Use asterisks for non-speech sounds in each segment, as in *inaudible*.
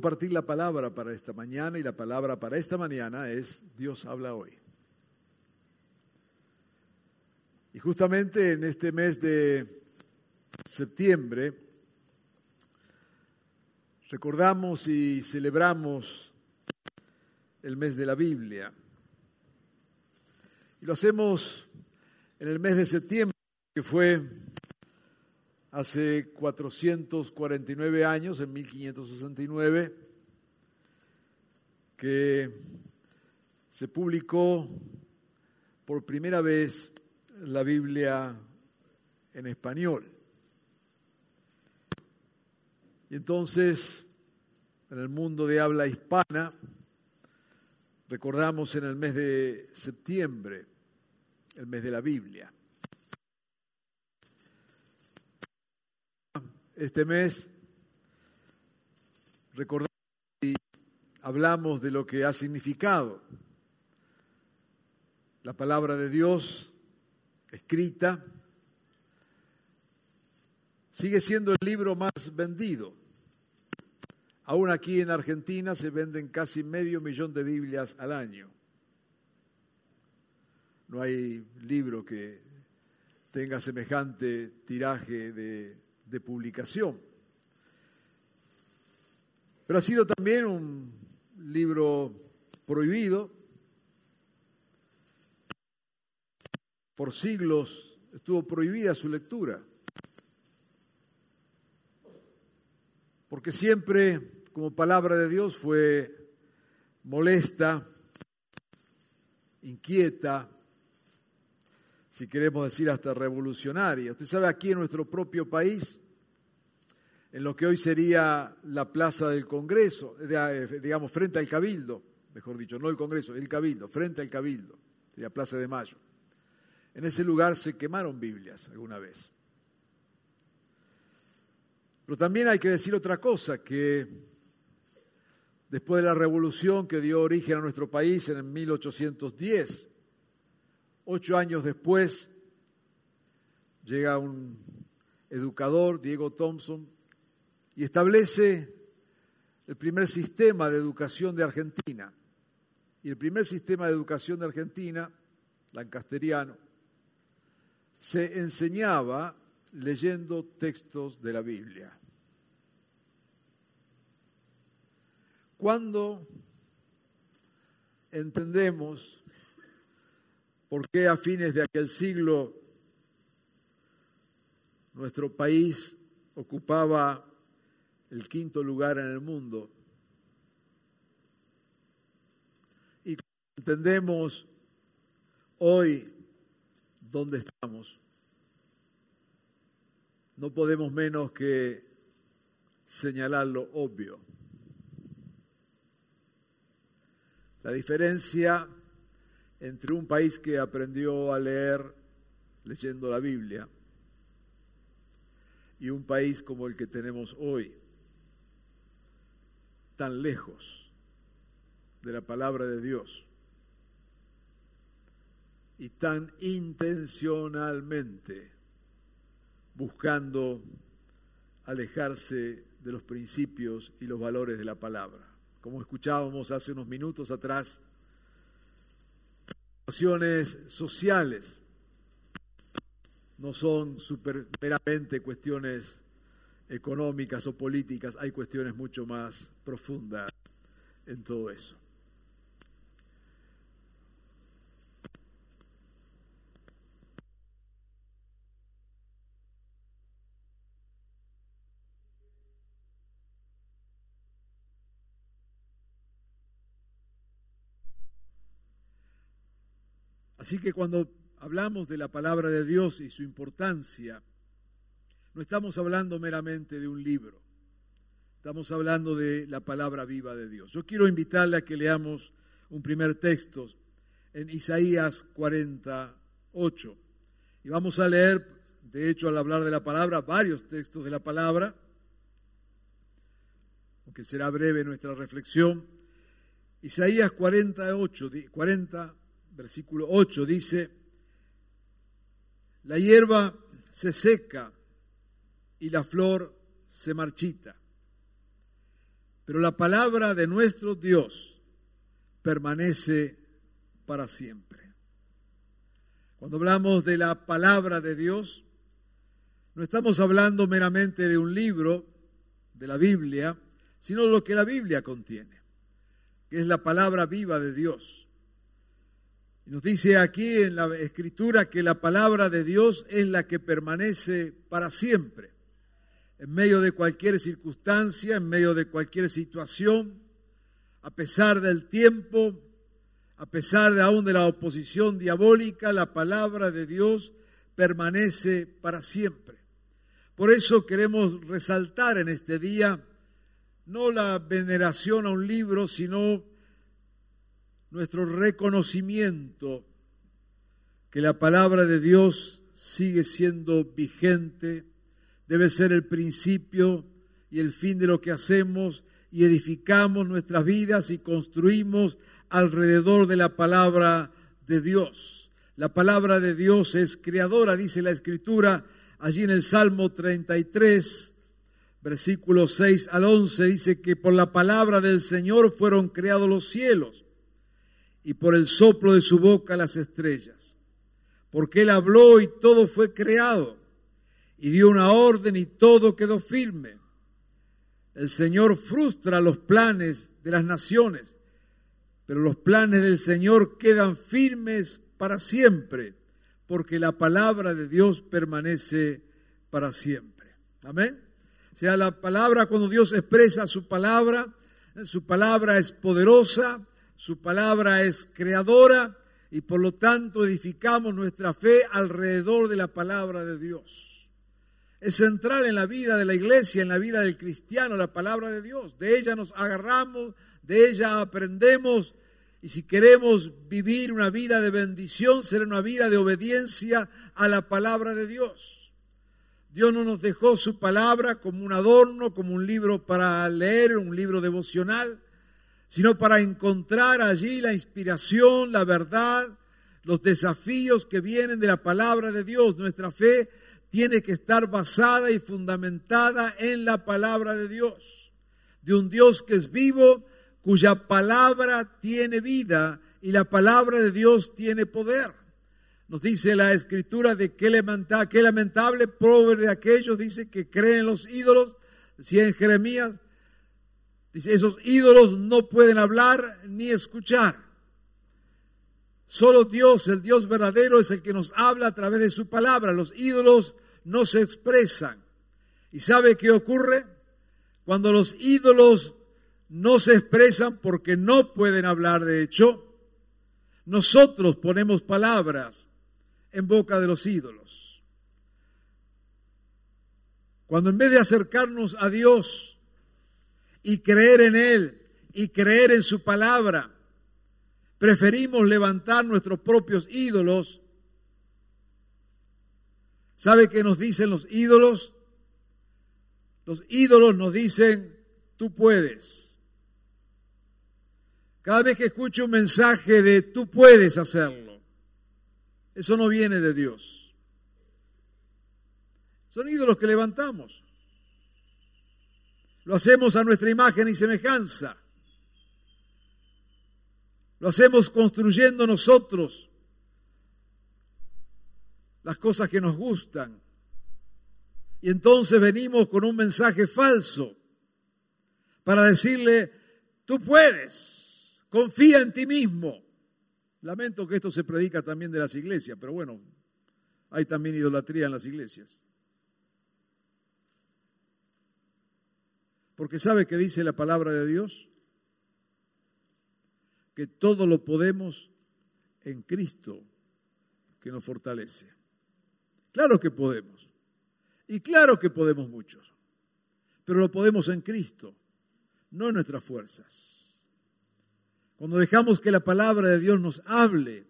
Compartir la palabra para esta mañana y la palabra para esta mañana es Dios habla hoy. Y justamente en este mes de septiembre recordamos y celebramos el mes de la Biblia. Y lo hacemos en el mes de septiembre, que fue hace 449 años, en 1569, que se publicó por primera vez la Biblia en español. Y entonces, en el mundo de habla hispana, recordamos en el mes de septiembre, el mes de la Biblia. Este mes recordamos y hablamos de lo que ha significado la palabra de Dios escrita. Sigue siendo el libro más vendido. Aún aquí en Argentina se venden casi medio millón de Biblias al año. No hay libro que tenga semejante tiraje de de publicación. Pero ha sido también un libro prohibido. Por siglos estuvo prohibida su lectura. Porque siempre, como palabra de Dios, fue molesta, inquieta, si queremos decir hasta revolucionaria. Usted sabe, aquí en nuestro propio país, en lo que hoy sería la plaza del Congreso, eh, digamos, frente al Cabildo, mejor dicho, no el Congreso, el Cabildo, frente al Cabildo, sería Plaza de Mayo. En ese lugar se quemaron Biblias alguna vez. Pero también hay que decir otra cosa, que después de la revolución que dio origen a nuestro país en 1810, Ocho años después llega un educador, Diego Thompson, y establece el primer sistema de educación de Argentina. Y el primer sistema de educación de Argentina, lancasteriano, se enseñaba leyendo textos de la Biblia. Cuando entendemos por qué a fines de aquel siglo nuestro país ocupaba el quinto lugar en el mundo. Y entendemos hoy dónde estamos, no podemos menos que señalar lo obvio. La diferencia entre un país que aprendió a leer leyendo la Biblia y un país como el que tenemos hoy, tan lejos de la palabra de Dios y tan intencionalmente buscando alejarse de los principios y los valores de la palabra. Como escuchábamos hace unos minutos atrás, sociales no son super, meramente cuestiones económicas o políticas, hay cuestiones mucho más profundas en todo eso. Así que cuando hablamos de la palabra de Dios y su importancia, no estamos hablando meramente de un libro, estamos hablando de la palabra viva de Dios. Yo quiero invitarle a que leamos un primer texto en Isaías 48. Y vamos a leer, de hecho, al hablar de la palabra, varios textos de la palabra, aunque será breve nuestra reflexión. Isaías 48, 40, versículo 8 dice, la hierba se seca y la flor se marchita, pero la palabra de nuestro Dios permanece para siempre. Cuando hablamos de la palabra de Dios, no estamos hablando meramente de un libro, de la Biblia, sino de lo que la Biblia contiene, que es la palabra viva de Dios. Nos dice aquí en la escritura que la palabra de Dios es la que permanece para siempre, en medio de cualquier circunstancia, en medio de cualquier situación, a pesar del tiempo, a pesar de aún de la oposición diabólica, la palabra de Dios permanece para siempre. Por eso queremos resaltar en este día no la veneración a un libro, sino nuestro reconocimiento que la palabra de Dios sigue siendo vigente, debe ser el principio y el fin de lo que hacemos y edificamos nuestras vidas y construimos alrededor de la palabra de Dios. La palabra de Dios es creadora, dice la Escritura, allí en el Salmo 33, versículo 6 al 11, dice que por la palabra del Señor fueron creados los cielos y por el soplo de su boca las estrellas. Porque Él habló y todo fue creado y dio una orden y todo quedó firme. El Señor frustra los planes de las naciones pero los planes del Señor quedan firmes para siempre, porque la palabra de Dios permanece para siempre. Amén. O sea, la palabra, cuando Dios expresa su palabra, su palabra es poderosa, su palabra es creadora y por lo tanto edificamos nuestra fe alrededor de la palabra de Dios. Es central en la vida de la iglesia, en la vida del cristiano, la palabra de Dios. De ella nos agarramos, de ella aprendemos y si queremos vivir una vida de bendición, será una vida de obediencia a la palabra de Dios. Dios no nos dejó su palabra como un adorno, como un libro para leer, un libro devocional, sino para encontrar allí la inspiración, la verdad, los desafíos que vienen de la palabra de Dios. Nuestra fe tiene que estar basada y fundamentada en la palabra de Dios, de un Dios que es vivo, cuya palabra tiene vida y la palabra de Dios tiene poder. Nos dice la escritura de qué lamentable, qué lamentable pobre de aquellos, dice, que creen en los ídolos. Decía en Jeremías, dice, esos ídolos no pueden hablar ni escuchar. Solo Dios, el Dios verdadero, es el que nos habla a través de su palabra. Los ídolos no se expresan. ¿Y sabe qué ocurre? Cuando los ídolos no se expresan porque no pueden hablar de hecho. Nosotros ponemos palabras en boca de los ídolos. Cuando en vez de acercarnos a Dios y creer en Él y creer en su palabra, preferimos levantar nuestros propios ídolos, ¿sabe qué nos dicen los ídolos? Los ídolos nos dicen, tú puedes. Cada vez que escucho un mensaje de tú puedes hacerlo, eso no viene de Dios. Son ídolos que levantamos. Lo hacemos a nuestra imagen y semejanza. Lo hacemos construyendo nosotros las cosas que nos gustan. Y entonces venimos con un mensaje falso para decirle, tú puedes. Confía en ti mismo. Lamento que esto se predica también de las iglesias, pero bueno, hay también idolatría en las iglesias. Porque ¿sabe que dice la palabra de Dios? Que todo lo podemos en Cristo que nos fortalece. Claro que podemos. Y claro que podemos muchos. Pero lo podemos en Cristo, no en nuestras fuerzas. Cuando dejamos que la palabra de Dios nos hable,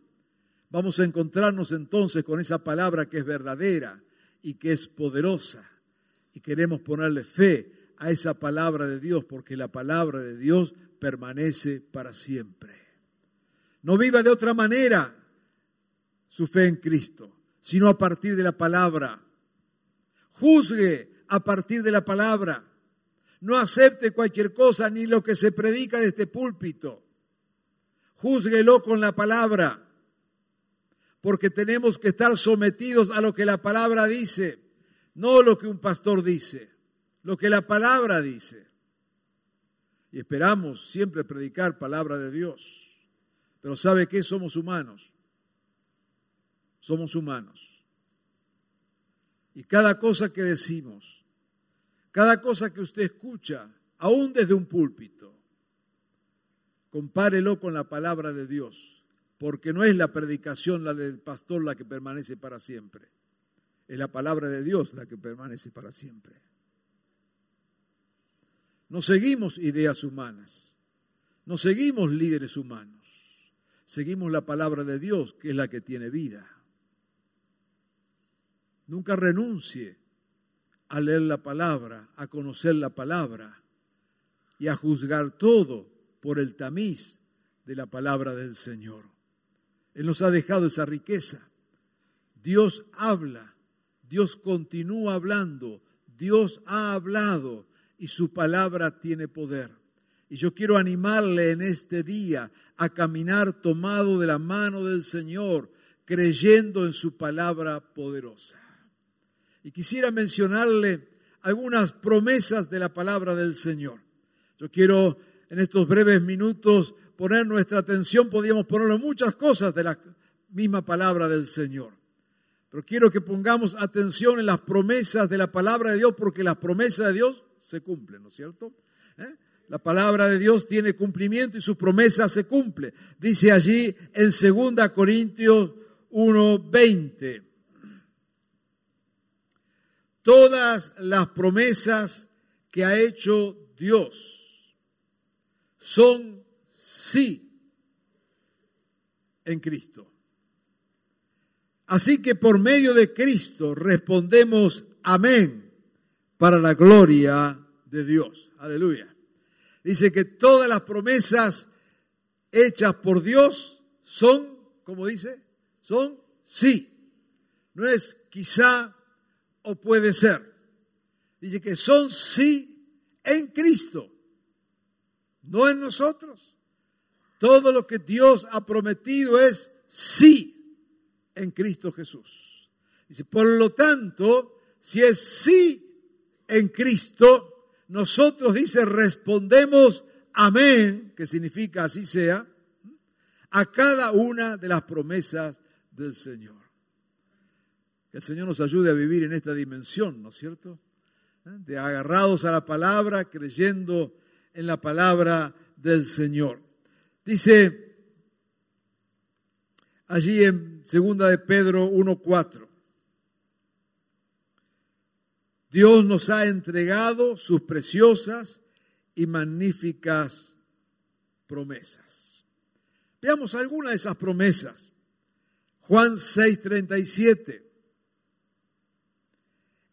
vamos a encontrarnos entonces con esa palabra que es verdadera y que es poderosa. Y queremos ponerle fe a esa palabra de Dios porque la palabra de Dios permanece para siempre. No viva de otra manera su fe en Cristo, sino a partir de la palabra. Juzgue a partir de la palabra. No acepte cualquier cosa ni lo que se predica de este púlpito. Júzguelo con la palabra. Porque tenemos que estar sometidos a lo que la palabra dice, no lo que un pastor dice, lo que la palabra dice. Y esperamos siempre predicar palabra de Dios. Pero ¿sabe qué? Somos humanos somos humanos. Y cada cosa que decimos, cada cosa que usted escucha, aún desde un púlpito, compárelo con la palabra de Dios, porque no es la predicación, la del pastor, la que permanece para siempre. Es la palabra de Dios la que permanece para siempre. No seguimos ideas humanas, no seguimos líderes humanos, seguimos la palabra de Dios, que es la que tiene vida. Nunca renuncie a leer la palabra, a conocer la palabra y a juzgar todo por el tamiz de la palabra del Señor. Él nos ha dejado esa riqueza. Dios habla, Dios continúa hablando, Dios ha hablado y su palabra tiene poder. Y yo quiero animarle en este día a caminar tomado de la mano del Señor, creyendo en su palabra poderosa. Y quisiera mencionarle algunas promesas de la palabra del Señor. Yo quiero en estos breves minutos poner nuestra atención, podríamos ponerlo en muchas cosas de la misma palabra del Señor. Pero quiero que pongamos atención en las promesas de la palabra de Dios, porque las promesas de Dios se cumplen, ¿no es cierto? ¿Eh? La palabra de Dios tiene cumplimiento y su promesa se cumple. Dice allí en 2 Corintios 1:20. Todas las promesas que ha hecho Dios son sí en Cristo. Así que por medio de Cristo respondemos amén para la gloria de Dios. Aleluya. Dice que todas las promesas hechas por Dios son, como dice, son sí. No es quizá o puede ser. Dice que son sí en Cristo, no en nosotros. Todo lo que Dios ha prometido es sí en Cristo Jesús. Dice, por lo tanto, si es sí en Cristo, nosotros, dice, respondemos amén, que significa así sea, a cada una de las promesas del Señor. Que el Señor nos ayude a vivir en esta dimensión, ¿no es cierto? ¿Eh? De agarrados a la palabra, creyendo en la palabra del Señor. Dice allí en segunda de Pedro 1:4. Dios nos ha entregado sus preciosas y magníficas promesas. Veamos algunas de esas promesas. Juan 6:37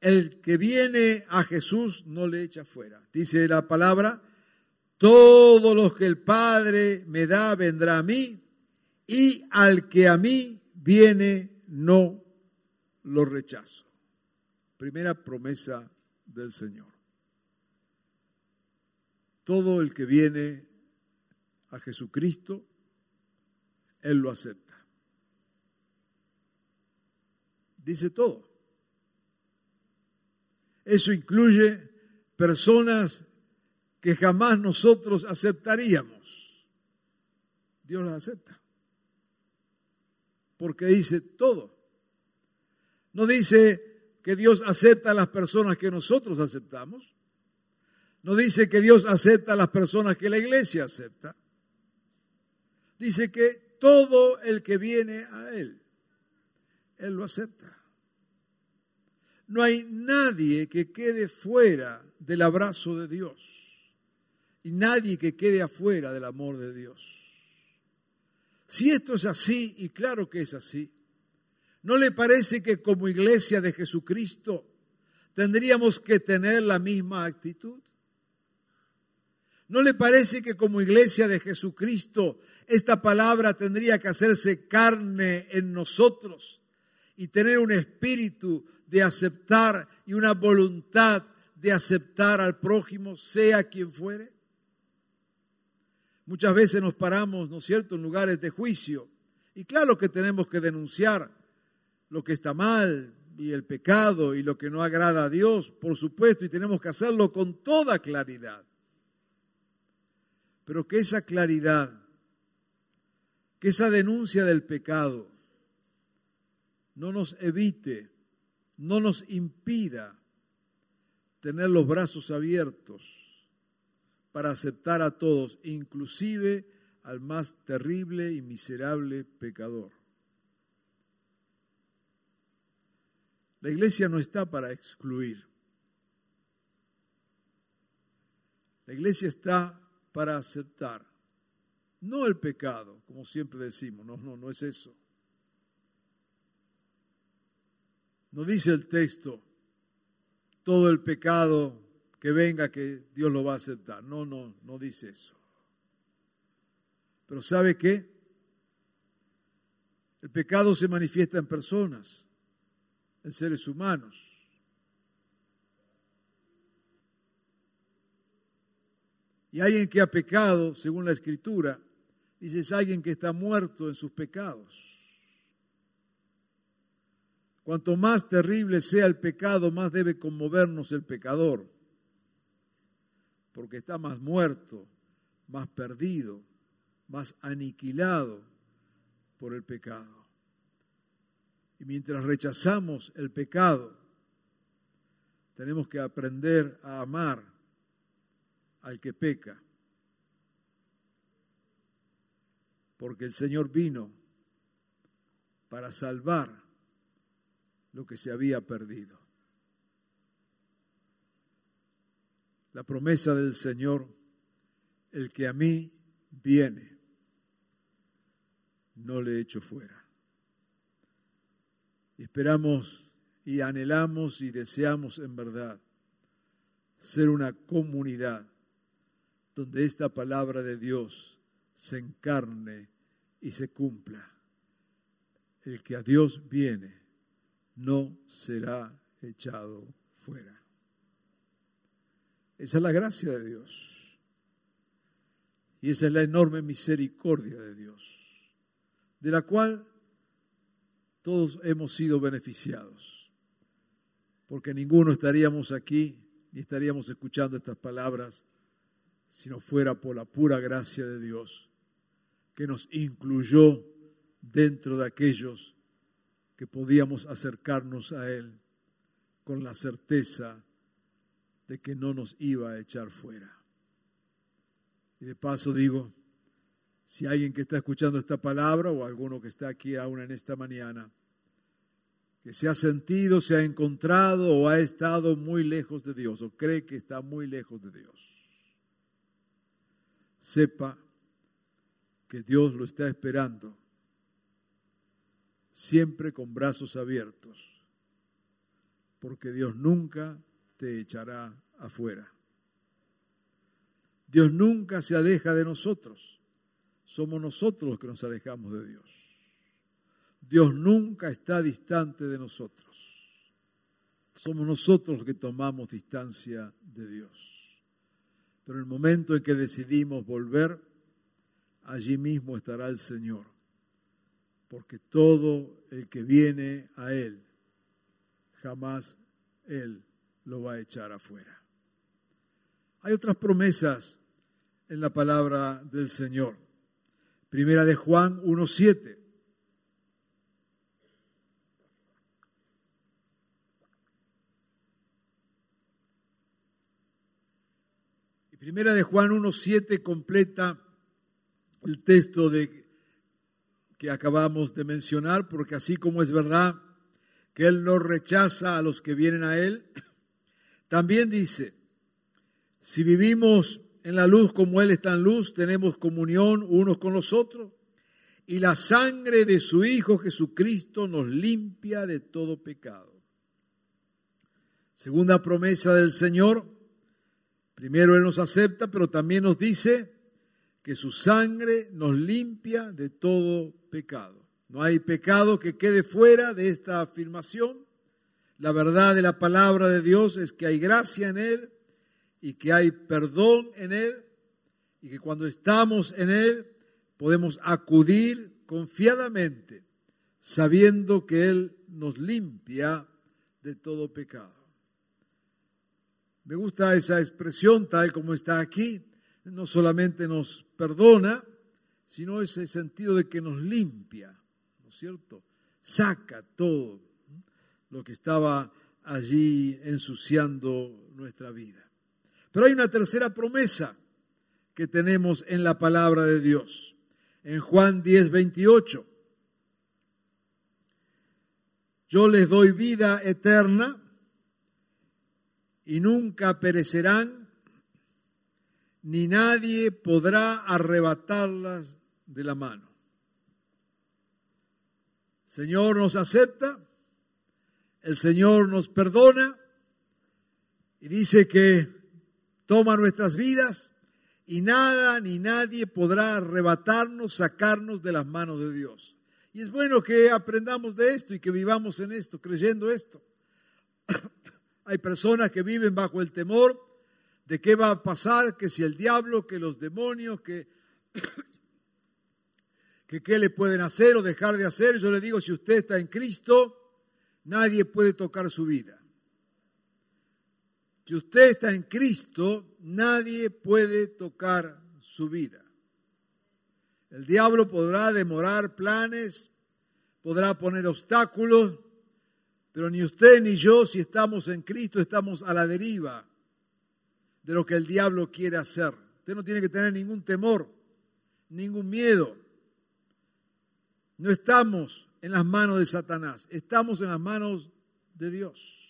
el que viene a Jesús no le echa fuera. Dice la palabra, todos los que el Padre me da vendrá a mí, y al que a mí viene no lo rechazo. Primera promesa del Señor. Todo el que viene a Jesucristo, Él lo acepta. Dice todo. Eso incluye personas que jamás nosotros aceptaríamos. Dios las acepta. Porque dice todo. No dice que Dios acepta a las personas que nosotros aceptamos. No dice que Dios acepta a las personas que la iglesia acepta. Dice que todo el que viene a Él. Él lo acepta. No hay nadie que quede fuera del abrazo de Dios y nadie que quede afuera del amor de Dios. Si esto es así, y claro que es así, ¿no le parece que como iglesia de Jesucristo tendríamos que tener la misma actitud? ¿No le parece que como iglesia de Jesucristo esta palabra tendría que hacerse carne en nosotros y tener un espíritu de aceptar y una voluntad de aceptar al prójimo, sea quien fuere? Muchas veces nos paramos, ¿no es cierto?, en lugares de juicio. Y claro que tenemos que denunciar lo que está mal y el pecado y lo que no agrada a Dios, por supuesto, y tenemos que hacerlo con toda claridad. Pero que esa claridad, que esa denuncia del pecado no nos evite, no nos impida tener los brazos abiertos para aceptar a todos, inclusive al más terrible y miserable pecador. La iglesia no está para excluir. La iglesia está para aceptar, no el pecado, como siempre decimos, no, no, no es eso. No dice el texto, todo el pecado que venga que Dios lo va a aceptar. No, no, no dice eso. Pero ¿sabe qué? El pecado se manifiesta en personas, en seres humanos. Y alguien que ha pecado, según la escritura, dice es alguien que está muerto en sus pecados. Cuanto más terrible sea el pecado, más debe conmovernos el pecador porque está más muerto, más perdido, más aniquilado por el pecado. Y mientras rechazamos el pecado, tenemos que aprender a amar al que peca. Porque el Señor vino para salvar lo que se había perdido. la promesa del Señor, el que a mí viene, no le echo fuera. Esperamos y anhelamos y deseamos en verdad ser una comunidad donde esta palabra de Dios se encarne y se cumpla. El que a Dios viene no será echado fuera. Esa es la gracia de Dios. Y esa es la enorme misericordia de Dios, de la cual todos hemos sido beneficiados. Porque ninguno estaríamos aquí ni estaríamos escuchando estas palabras si no fuera por la pura gracia de Dios que nos incluyó dentro de aquellos que podíamos acercarnos a Él con la certeza de que no nos iba a echar fuera. Y de paso digo, si alguien que está escuchando esta palabra o alguno que está aquí aún en esta mañana, que se ha sentido, se ha encontrado o ha estado muy lejos de Dios o cree que está muy lejos de Dios, sepa que Dios lo está esperando, siempre con brazos abiertos, porque Dios nunca te echará afuera. Dios nunca se aleja de nosotros. Somos nosotros los que nos alejamos de Dios. Dios nunca está distante de nosotros. Somos nosotros los que tomamos distancia de Dios. Pero en el momento en que decidimos volver, allí mismo estará el Señor. Porque todo el que viene a Él, jamás Él lo va a echar afuera. Hay otras promesas en la palabra del Señor. Primera de Juan 1.7. Y primera de Juan 1.7 completa el texto de, que acabamos de mencionar, porque así como es verdad que Él no rechaza a los que vienen a Él. *clears throat* También dice, si vivimos en la luz como Él está en luz, tenemos comunión unos con los otros. Y la sangre de su Hijo Jesucristo nos limpia de todo pecado. Segunda promesa del Señor, primero Él nos acepta, pero también nos dice que su sangre nos limpia de todo pecado. No hay pecado que quede fuera de esta afirmación. La verdad de la palabra de Dios es que hay gracia en Él y que hay perdón en Él y que cuando estamos en Él podemos acudir confiadamente sabiendo que Él nos limpia de todo pecado. Me gusta esa expresión tal como está aquí. No solamente nos perdona, sino ese sentido de que nos limpia, ¿no es cierto? Saca todo lo que estaba allí ensuciando nuestra vida. Pero hay una tercera promesa que tenemos en la palabra de Dios. En Juan 10, 28. Yo les doy vida eterna y nunca perecerán, ni nadie podrá arrebatarlas de la mano. Señor nos acepta, el Señor nos perdona y dice que toma nuestras vidas y nada ni nadie podrá arrebatarnos, sacarnos de las manos de Dios. Y es bueno que aprendamos de esto y que vivamos en esto, creyendo esto. *coughs* Hay personas que viven bajo el temor de qué va a pasar, que si el diablo, que los demonios, que, *coughs* que qué le pueden hacer o dejar de hacer. Yo le digo, si usted está en Cristo, nadie puede tocar su vida. Si usted está en Cristo, nadie puede tocar su vida. El diablo podrá demorar planes, podrá poner obstáculos, pero ni usted ni yo, si estamos en Cristo, estamos a la deriva de lo que el diablo quiere hacer. Usted no tiene que tener ningún temor, ningún miedo. No estamos en las manos de Satanás, estamos en las manos de Dios.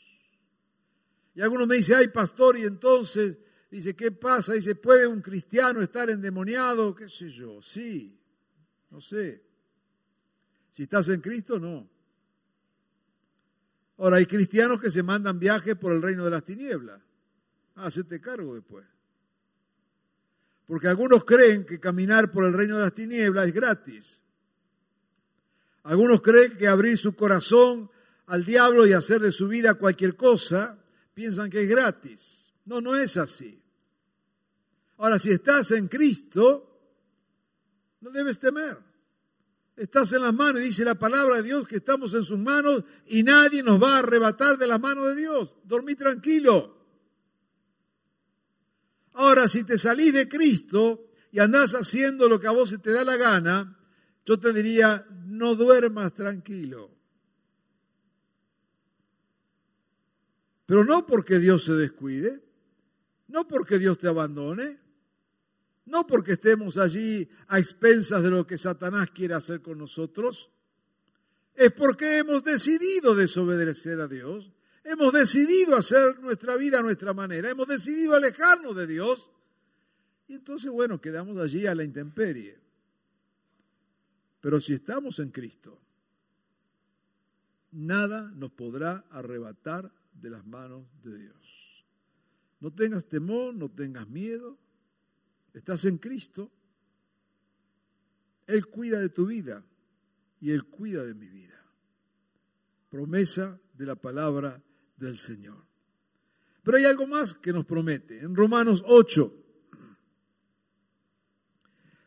Y algunos me dicen, ay pastor, y entonces, dice, ¿qué pasa? Dice, ¿puede un cristiano estar endemoniado? ¿Qué sé yo? Sí, no sé. Si estás en Cristo, no. Ahora, hay cristianos que se mandan viajes por el reino de las tinieblas. Hacete cargo después. Porque algunos creen que caminar por el reino de las tinieblas es gratis. Algunos creen que abrir su corazón al diablo y hacer de su vida cualquier cosa piensan que es gratis. No, no es así. Ahora, si estás en Cristo, no debes temer. Estás en las manos, dice la palabra de Dios que estamos en sus manos y nadie nos va a arrebatar de las manos de Dios. Dormí tranquilo. Ahora, si te salís de Cristo y andás haciendo lo que a vos se te da la gana, yo te diría, no duermas tranquilo. Pero no porque Dios se descuide, no porque Dios te abandone, no porque estemos allí a expensas de lo que Satanás quiere hacer con nosotros, es porque hemos decidido desobedecer a Dios, hemos decidido hacer nuestra vida a nuestra manera, hemos decidido alejarnos de Dios, y entonces, bueno, quedamos allí a la intemperie. Pero si estamos en Cristo, nada nos podrá arrebatar de las manos de Dios. No tengas temor, no tengas miedo. Estás en Cristo. Él cuida de tu vida y Él cuida de mi vida. Promesa de la palabra del Señor. Pero hay algo más que nos promete. En Romanos 8,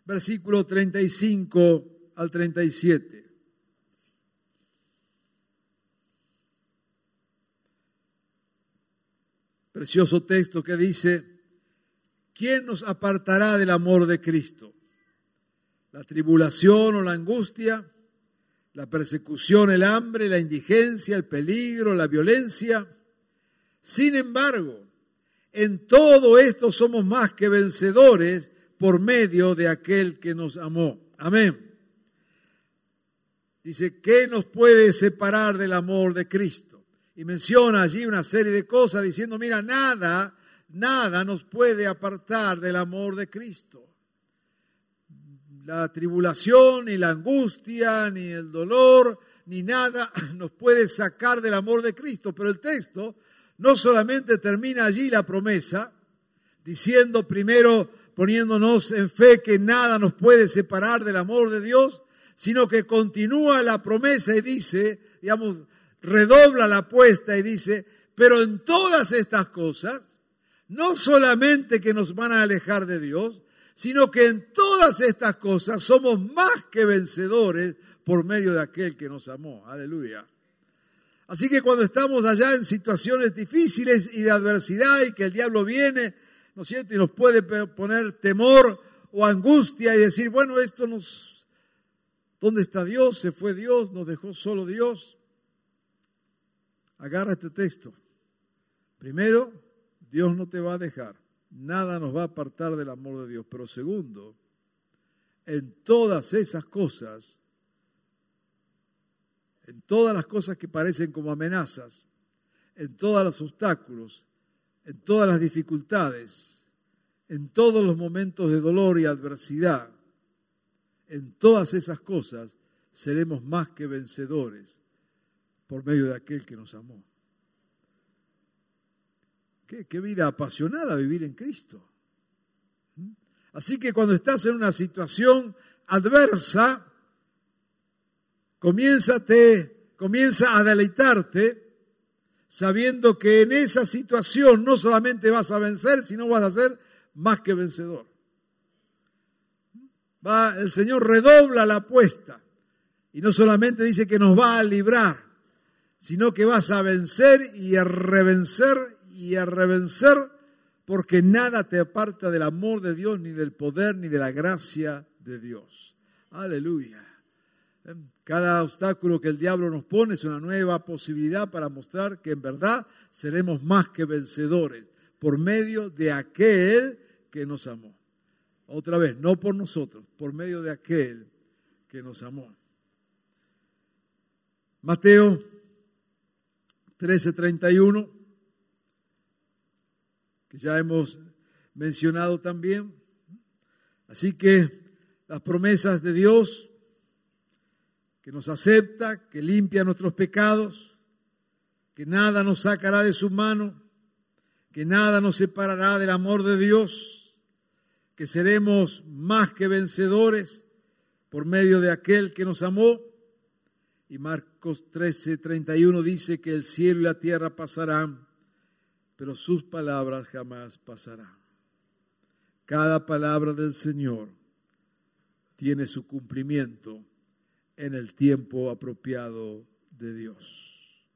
versículo 35 al 37. Precioso texto que dice, ¿quién nos apartará del amor de Cristo? ¿La tribulación o la angustia? ¿La persecución, el hambre, la indigencia, el peligro, la violencia? Sin embargo, en todo esto somos más que vencedores por medio de aquel que nos amó. Amén. Dice, ¿qué nos puede separar del amor de Cristo? Y menciona allí una serie de cosas diciendo, mira, nada, nada nos puede apartar del amor de Cristo. La tribulación, ni la angustia, ni el dolor, ni nada *clears throat* nos puede sacar del amor de Cristo. Pero el texto no solamente termina allí la promesa, diciendo primero, poniéndonos en fe que nada nos puede separar del amor de Dios, sino que continúa la promesa y dice, digamos, redobla la apuesta y dice, pero en todas estas cosas, no solamente que nos van a alejar de Dios, sino que en todas estas cosas somos más que vencedores por medio de aquel que nos amó. Aleluya. Así que cuando estamos allá en situaciones difíciles y de adversidad y que el diablo viene, ¿no es cierto? Y nos puede poner temor o angustia y decir, bueno, esto nos... ¿Dónde está Dios? ¿Se fue Dios? ¿Nos dejó solo Dios? Agarra este texto. Primero, Dios no te va a dejar. Nada nos va a apartar del amor de Dios. Pero segundo, en todas esas cosas en todas las cosas que parecen como amenazas, en todos los obstáculos, en todas las dificultades, en todos los momentos de dolor y adversidad, en todas esas cosas seremos más que vencedores por medio de aquel que nos amó. Qué, qué vida apasionada vivir en Cristo. ¿Mm? Así que cuando estás en una situación adversa, Comiénzate, comienza a deleitarte sabiendo que en esa situación no solamente vas a vencer, sino vas a ser más que vencedor. Va, el Señor redobla la apuesta y no solamente dice que nos va a librar, sino que vas a vencer y a revencer y a revencer porque nada te aparta del amor de Dios, ni del poder, ni de la gracia de Dios. Aleluya. Cada obstáculo que el diablo nos pone es una nueva posibilidad para mostrar que en verdad seremos más que vencedores por medio de aquel que nos amó. Otra vez, no por nosotros, por medio de aquel que nos amó. Mateo 13:31, que ya hemos mencionado también. Así que las promesas de Dios que nos acepta, que limpia nuestros pecados, que nada nos sacará de su mano, que nada nos separará del amor de Dios, que seremos más que vencedores por medio de aquel que nos amó. Y Marcos 13, 31 dice que el cielo y la tierra pasarán, pero sus palabras jamás pasarán. Cada palabra del Señor tiene su cumplimiento en el tiempo apropiado de Dios.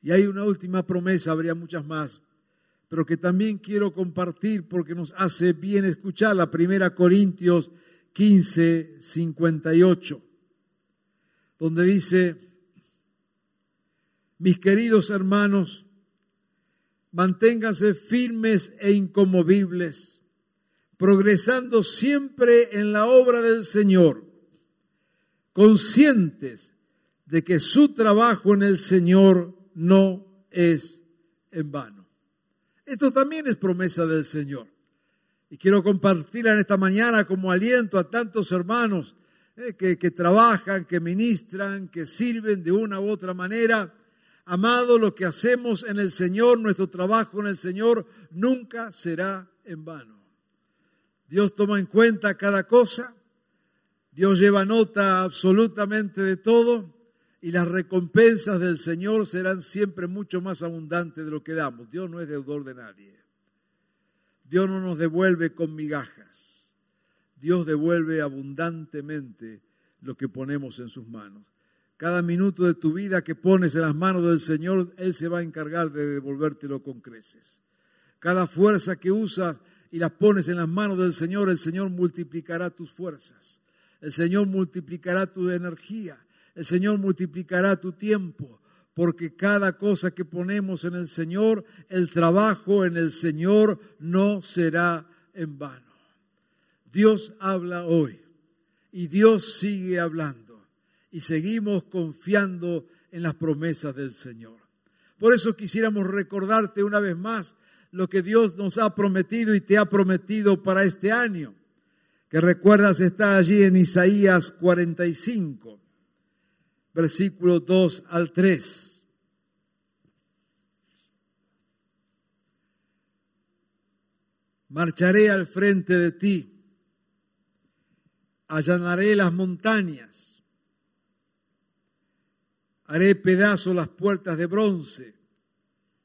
Y hay una última promesa, habría muchas más, pero que también quiero compartir porque nos hace bien escuchar la primera Corintios 15, 58, donde dice, mis queridos hermanos, manténganse firmes e incomovibles, progresando siempre en la obra del Señor conscientes de que su trabajo en el Señor no es en vano. Esto también es promesa del Señor. Y quiero compartirla en esta mañana como aliento a tantos hermanos eh, que, que trabajan, que ministran, que sirven de una u otra manera. Amado, lo que hacemos en el Señor, nuestro trabajo en el Señor, nunca será en vano. Dios toma en cuenta cada cosa Dios lleva nota absolutamente de todo y las recompensas del Señor serán siempre mucho más abundantes de lo que damos. Dios no es deudor de nadie. Dios no nos devuelve con migajas. Dios devuelve abundantemente lo que ponemos en sus manos. Cada minuto de tu vida que pones en las manos del Señor, Él se va a encargar de devolvértelo con creces. Cada fuerza que usas y las pones en las manos del Señor, el Señor multiplicará tus fuerzas. El Señor multiplicará tu energía. El Señor multiplicará tu tiempo. Porque cada cosa que ponemos en el Señor, el trabajo en el Señor no será en vano. Dios habla hoy y Dios sigue hablando. y seguimos confiando en las promesas del Señor. Por eso quisiéramos recordarte una vez más lo que Dios nos ha prometido y te ha prometido para este año, que recuerdas está allí en Isaías 45, versículo 2 al 3. Marcharé al frente de ti, allanaré las montañas, haré pedazos las puertas de bronce,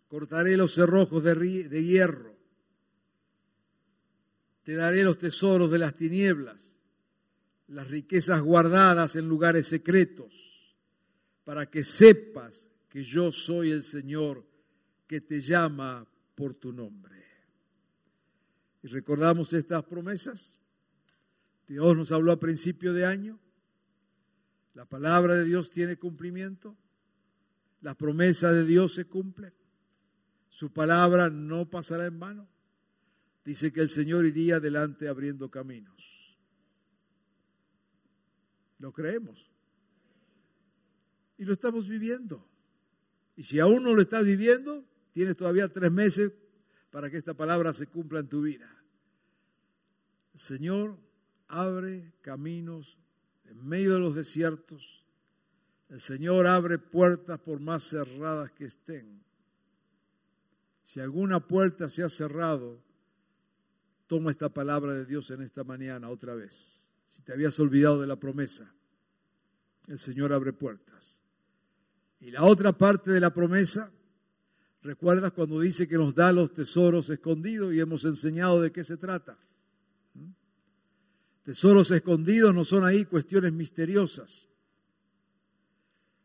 cortaré los cerrojos de, de hierro, te daré los tesoros de las tinieblas, las riquezas guardadas en lugares secretos, para que sepas que yo soy el Señor que te llama por tu nombre. Y recordamos estas promesas. Dios nos habló a principio de año. La palabra de Dios tiene cumplimiento. Las promesas de Dios se cumplen. Su palabra no pasará en vano. Dice que el Señor iría adelante abriendo caminos. Lo creemos. Y lo estamos viviendo. Y si aún no lo estás viviendo, tienes todavía tres meses para que esta palabra se cumpla en tu vida. El Señor abre caminos en medio de los desiertos. El Señor abre puertas por más cerradas que estén. Si alguna puerta se ha cerrado, toma esta palabra de Dios en esta mañana otra vez. Si te habías olvidado de la promesa, el Señor abre puertas. Y la otra parte de la promesa ¿Recuerdas cuando dice que nos da los tesoros escondidos y hemos enseñado de qué se trata? Tesoros escondidos no son ahí cuestiones misteriosas.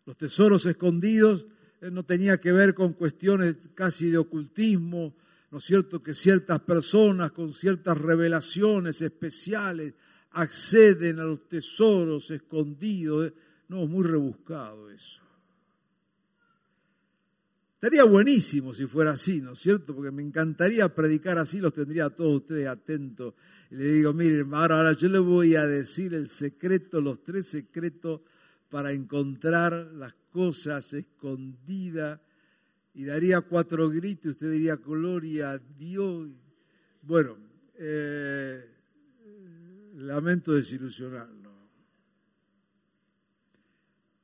Los tesoros escondidos eh, no tenía que ver con cuestiones casi de ocultismo, ¿no es cierto? Que ciertas personas con ciertas revelaciones especiales acceden a los tesoros escondidos. No, muy rebuscado eso. Estaría buenísimo si fuera así, ¿no es cierto? Porque me encantaría predicar así, los tendría a todos ustedes atentos. Y le digo, miren, ahora, yo le voy a decir el secreto, los tres secretos para encontrar las cosas escondidas. Y daría cuatro gritos, usted diría, gloria a Dios. Bueno, eh, lamento desilusionarlo.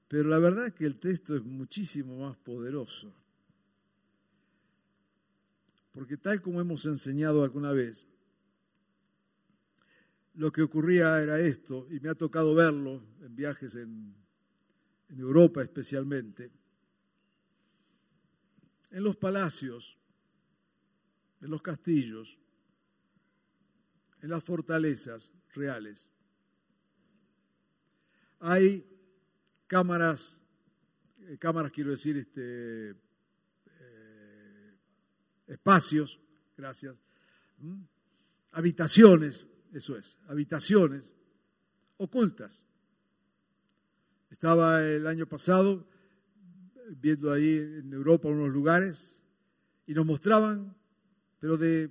Pero la verdad es que el texto es muchísimo más poderoso. Porque tal como hemos enseñado alguna vez, lo que ocurría era esto, y me ha tocado verlo en viajes en, Europa especialmente, en los palacios, en los castillos, en las fortalezas reales. Hay cámaras, eh, cámaras quiero decir, este, espacios, gracias, habitaciones, eso es, habitaciones ocultas. Estaba el año pasado viendo ahí en Europa unos lugares y nos mostraban, pero de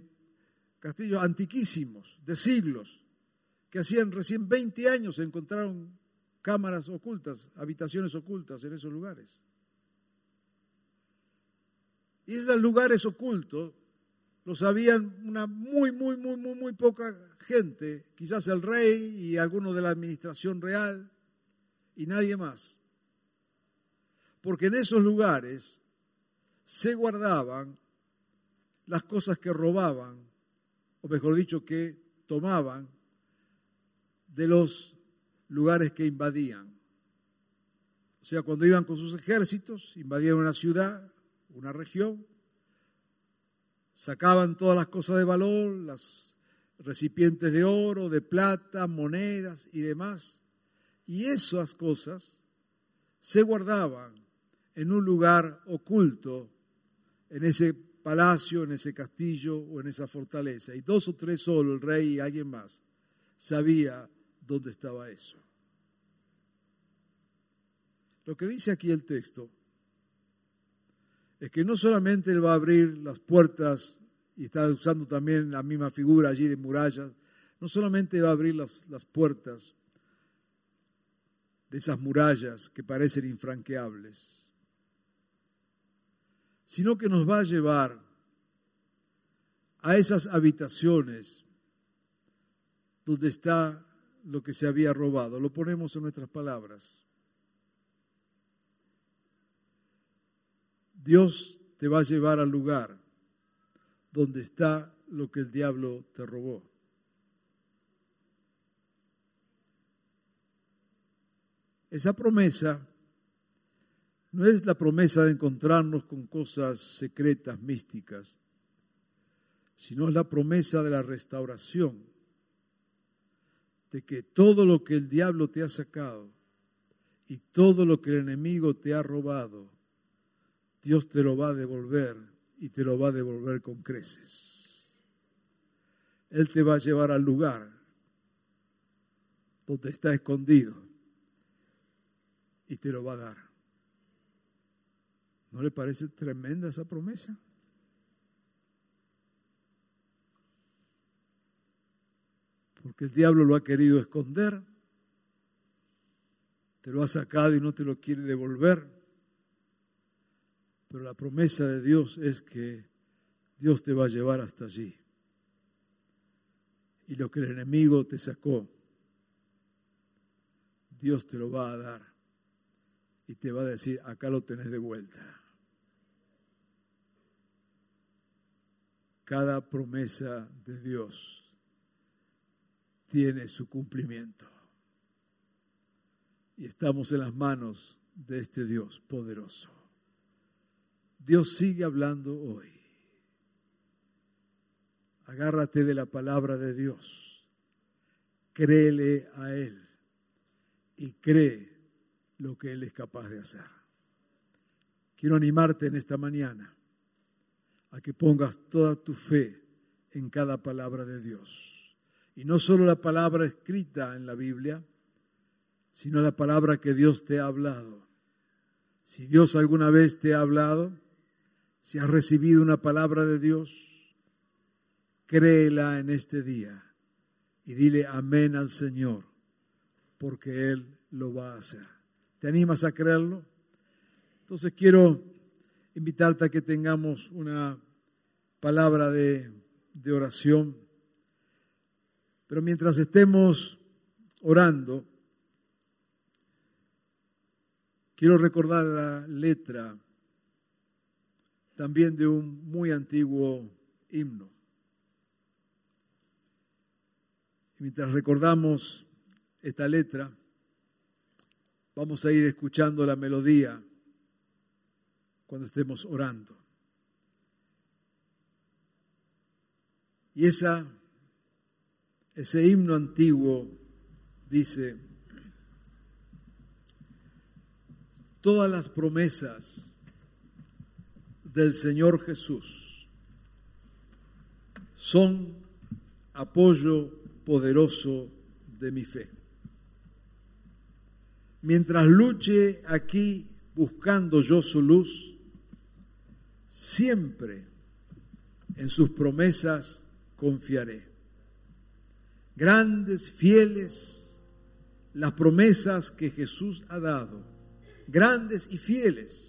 castillos antiquísimos, de siglos, que hacían recién 20 años encontraron cámaras ocultas, habitaciones ocultas en esos lugares. Y esos lugares ocultos los sabían una muy, muy, muy, muy, muy poca gente, quizás el rey y algunos de la administración real y nadie más. Porque en esos lugares se guardaban las cosas que robaban, o mejor dicho, que tomaban de los lugares que invadían. O sea, cuando iban con sus ejércitos, invadían una ciudad, una región, sacaban todas las cosas de valor, las recipientes de oro, de plata, monedas y demás, y esas cosas se guardaban en un lugar oculto, en ese palacio, en ese castillo o en esa fortaleza. Y dos o tres solo, el rey y alguien más, sabía dónde estaba eso. Lo que dice aquí el texto es que no solamente Él va a abrir las puertas, y está usando también la misma figura allí de murallas, no solamente va a abrir las, las puertas de esas murallas que parecen infranqueables, sino que nos va a llevar a esas habitaciones donde está lo que se había robado. Lo ponemos en nuestras palabras. Dios te va a llevar al lugar donde está lo que el diablo te robó. Esa promesa no es la promesa de encontrarnos con cosas secretas, místicas, sino es la promesa de la restauración, de que todo lo que el diablo te ha sacado y todo lo que el enemigo te ha robado, Dios te lo va a devolver y te lo va a devolver con creces. Él te va a llevar al lugar donde está escondido y te lo va a dar. ¿No le parece tremenda esa promesa? Porque el diablo lo ha querido esconder, te lo ha sacado y no te lo quiere devolver. Pero la promesa de Dios es que Dios te va a llevar hasta allí. Y lo que el enemigo te sacó, Dios te lo va a dar y te va a decir, acá lo tenés de vuelta. Cada promesa de Dios tiene su cumplimiento. Y estamos en las manos de este Dios poderoso. Dios sigue hablando hoy. Agárrate de la palabra de Dios. Créele a Él y cree lo que Él es capaz de hacer. Quiero animarte en esta mañana a que pongas toda tu fe en cada palabra de Dios. Y no solo la palabra escrita en la Biblia, sino la palabra que Dios te ha hablado. Si Dios alguna vez te ha hablado, si has recibido una palabra de Dios, créela en este día y dile amén al Señor, porque Él lo va a hacer. ¿Te animas a creerlo? Entonces quiero invitarte a que tengamos una palabra de, de oración. Pero mientras estemos orando, quiero recordar la letra también de un muy antiguo himno. Y mientras recordamos esta letra, Vamos a ir escuchando la melodía cuando estemos orando. Y esa, ese himno antiguo dice, todas las promesas del Señor Jesús son apoyo poderoso de mi fe mientras luche aquí buscando yo su luz, siempre en sus promesas confiaré. Grandes, fieles, las promesas que Jesús ha dado, grandes y fieles,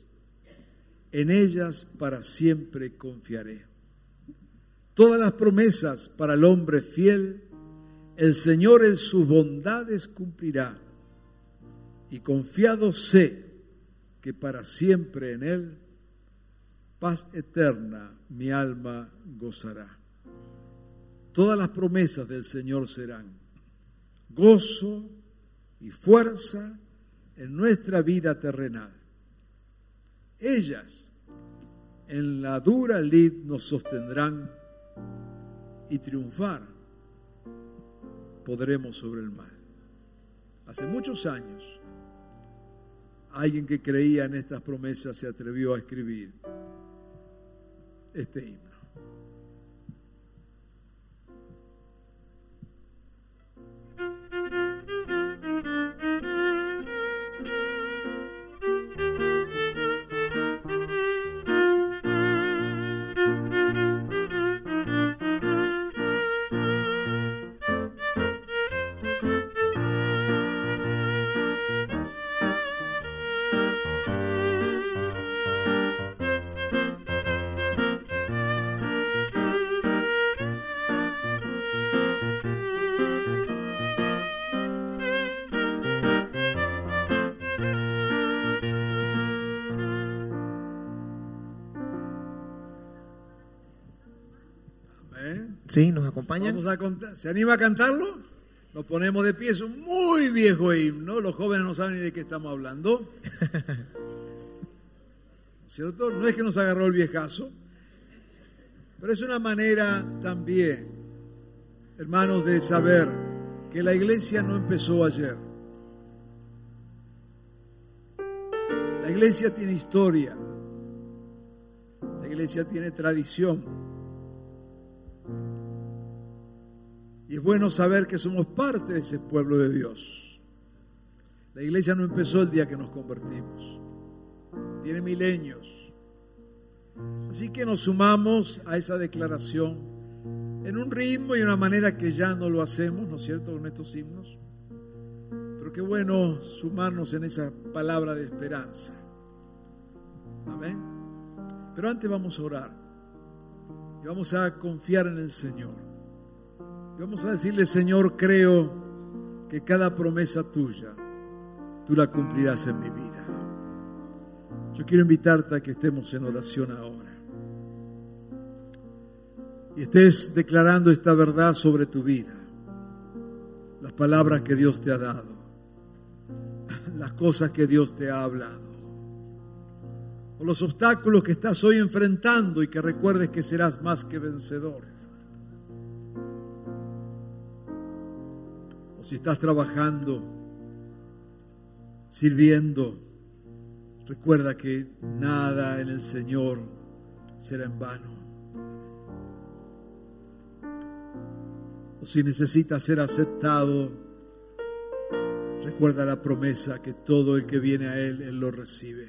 en ellas para siempre confiaré. Todas las promesas para el hombre fiel, el Señor en sus bondades cumplirá y confiado sé que para siempre en Él paz eterna mi alma gozará. Todas las promesas del Señor serán gozo y fuerza en nuestra vida terrenal. Ellas en la dura lid nos sostendrán y triunfar podremos sobre el mal. Hace muchos años alguien que creía en estas promesas se atrevió a escribir este himno. Sí, nos acompañan. Vamos a contar. ¿Se anima a cantarlo? Nos ponemos de pie, es un muy viejo himno. Los jóvenes no saben ni de qué estamos hablando. *laughs* ¿Cierto? No es que nos agarró el viejazo, pero es una manera también, hermanos, de saber que la iglesia no empezó ayer. La iglesia tiene historia, la iglesia tiene tradición. Y es bueno saber que somos parte de ese pueblo de Dios. La iglesia no empezó el día que nos convertimos. Tiene milenios. Así que nos sumamos a esa declaración en un ritmo y una manera que ya no lo hacemos, ¿no es cierto?, con estos himnos. Pero qué bueno sumarnos en esa palabra de esperanza. Amén. Pero antes vamos a orar y vamos a confiar en el Señor. Vamos a decirle, Señor, creo que cada promesa tuya, tú la cumplirás en mi vida. Yo quiero invitarte a que estemos en oración ahora. Y estés declarando esta verdad sobre tu vida. Las palabras que Dios te ha dado. Las cosas que Dios te ha hablado. O los obstáculos que estás hoy enfrentando y que recuerdes que serás más que vencedor. Si estás trabajando, sirviendo, recuerda que nada en el Señor será en vano. O si necesitas ser aceptado, recuerda la promesa que todo el que viene a Él, Él lo recibe.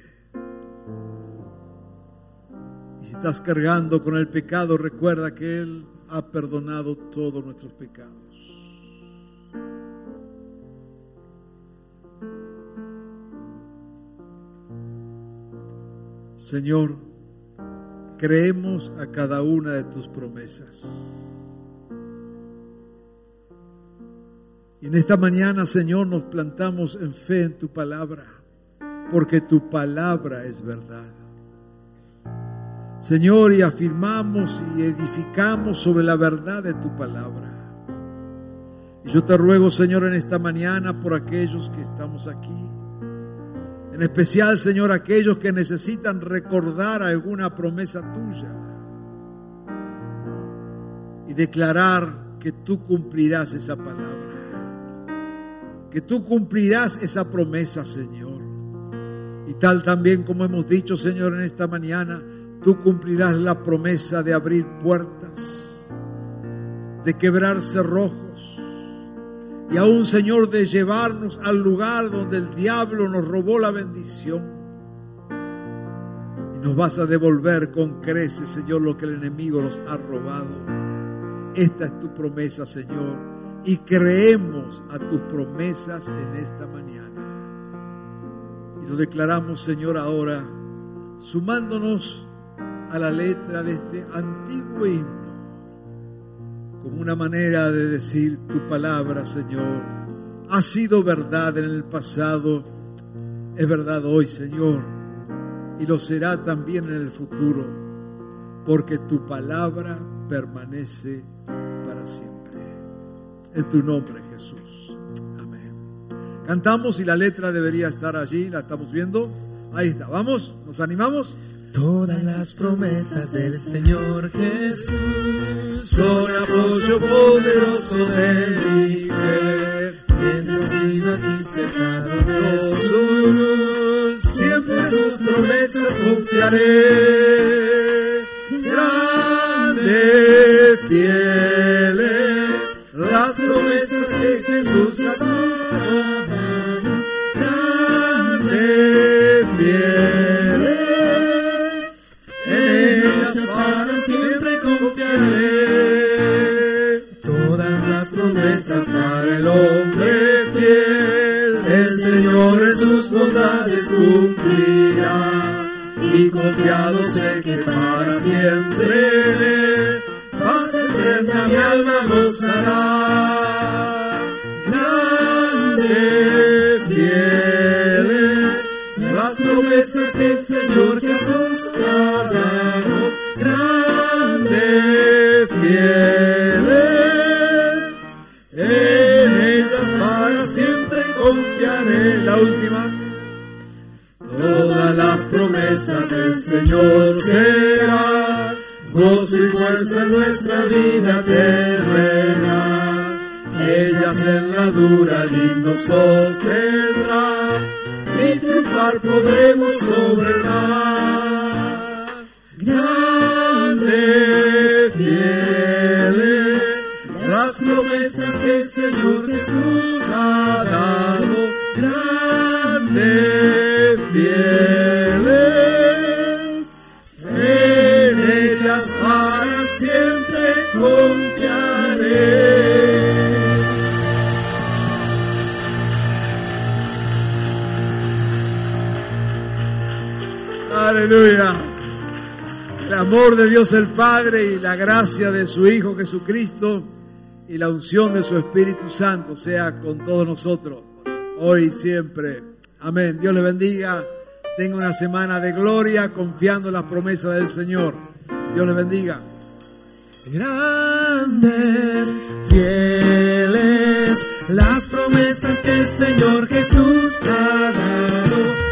Y si estás cargando con el pecado, recuerda que Él ha perdonado todos nuestros pecados. Señor, creemos a cada una de tus promesas. Y en esta mañana, Señor, nos plantamos en fe en tu palabra, porque tu palabra es verdad. Señor, y afirmamos y edificamos sobre la verdad de tu palabra. Y yo te ruego, Señor, en esta mañana por aquellos que estamos aquí en especial, Señor, aquellos que necesitan recordar alguna promesa tuya y declarar que tú cumplirás esa palabra, que tú cumplirás esa promesa, Señor. Y tal también como hemos dicho, Señor, en esta mañana, tú cumplirás la promesa de abrir puertas, de quebrar cerrojos y aún, Señor, de llevarnos al lugar donde el diablo nos robó la bendición. Y nos vas a devolver con creces, Señor, lo que el enemigo nos ha robado. Esta es tu promesa, Señor. Y creemos a tus promesas en esta mañana. Y lo declaramos, Señor, ahora, sumándonos a la letra de este antiguo como una manera de decir tu palabra, Señor. Ha sido verdad en el pasado, es verdad hoy, Señor, y lo será también en el futuro, porque tu palabra permanece para siempre. En tu nombre, Jesús. Amén. Cantamos y la letra debería estar allí, la estamos viendo. Ahí está, vamos, nos animamos. Todas las promesas del Señor Jesús son apoyo poderoso de mi fe. Mientras vivo aquí de su luz, siempre sus promesas confiaré. Grandes, fieles, las promesas que Jesús ha bondades cumplirá. Y confiado sé que para siempre paz eterna mi alma gozará. Grandes, fieles, las promesas que el Señor Jesús cada Grandes, fieles, en ellas para siempre confiaré. La última. Promesas del Señor serán gozo y fuerza en nuestra vida terrena. Ellas en la dura lindo sostendrán y triunfar podremos sobre el mar. Grandes, fieles, las promesas que el Señor Jesús ha dado. Grandes, fieles, Aleluya. El amor de Dios el Padre y la gracia de su Hijo Jesucristo y la unción de su Espíritu Santo sea con todos nosotros, hoy y siempre. Amén. Dios le bendiga. Tenga una semana de gloria confiando en las promesas del Señor. Dios le bendiga. Grandes, fieles, las promesas que el Señor Jesús ha dado.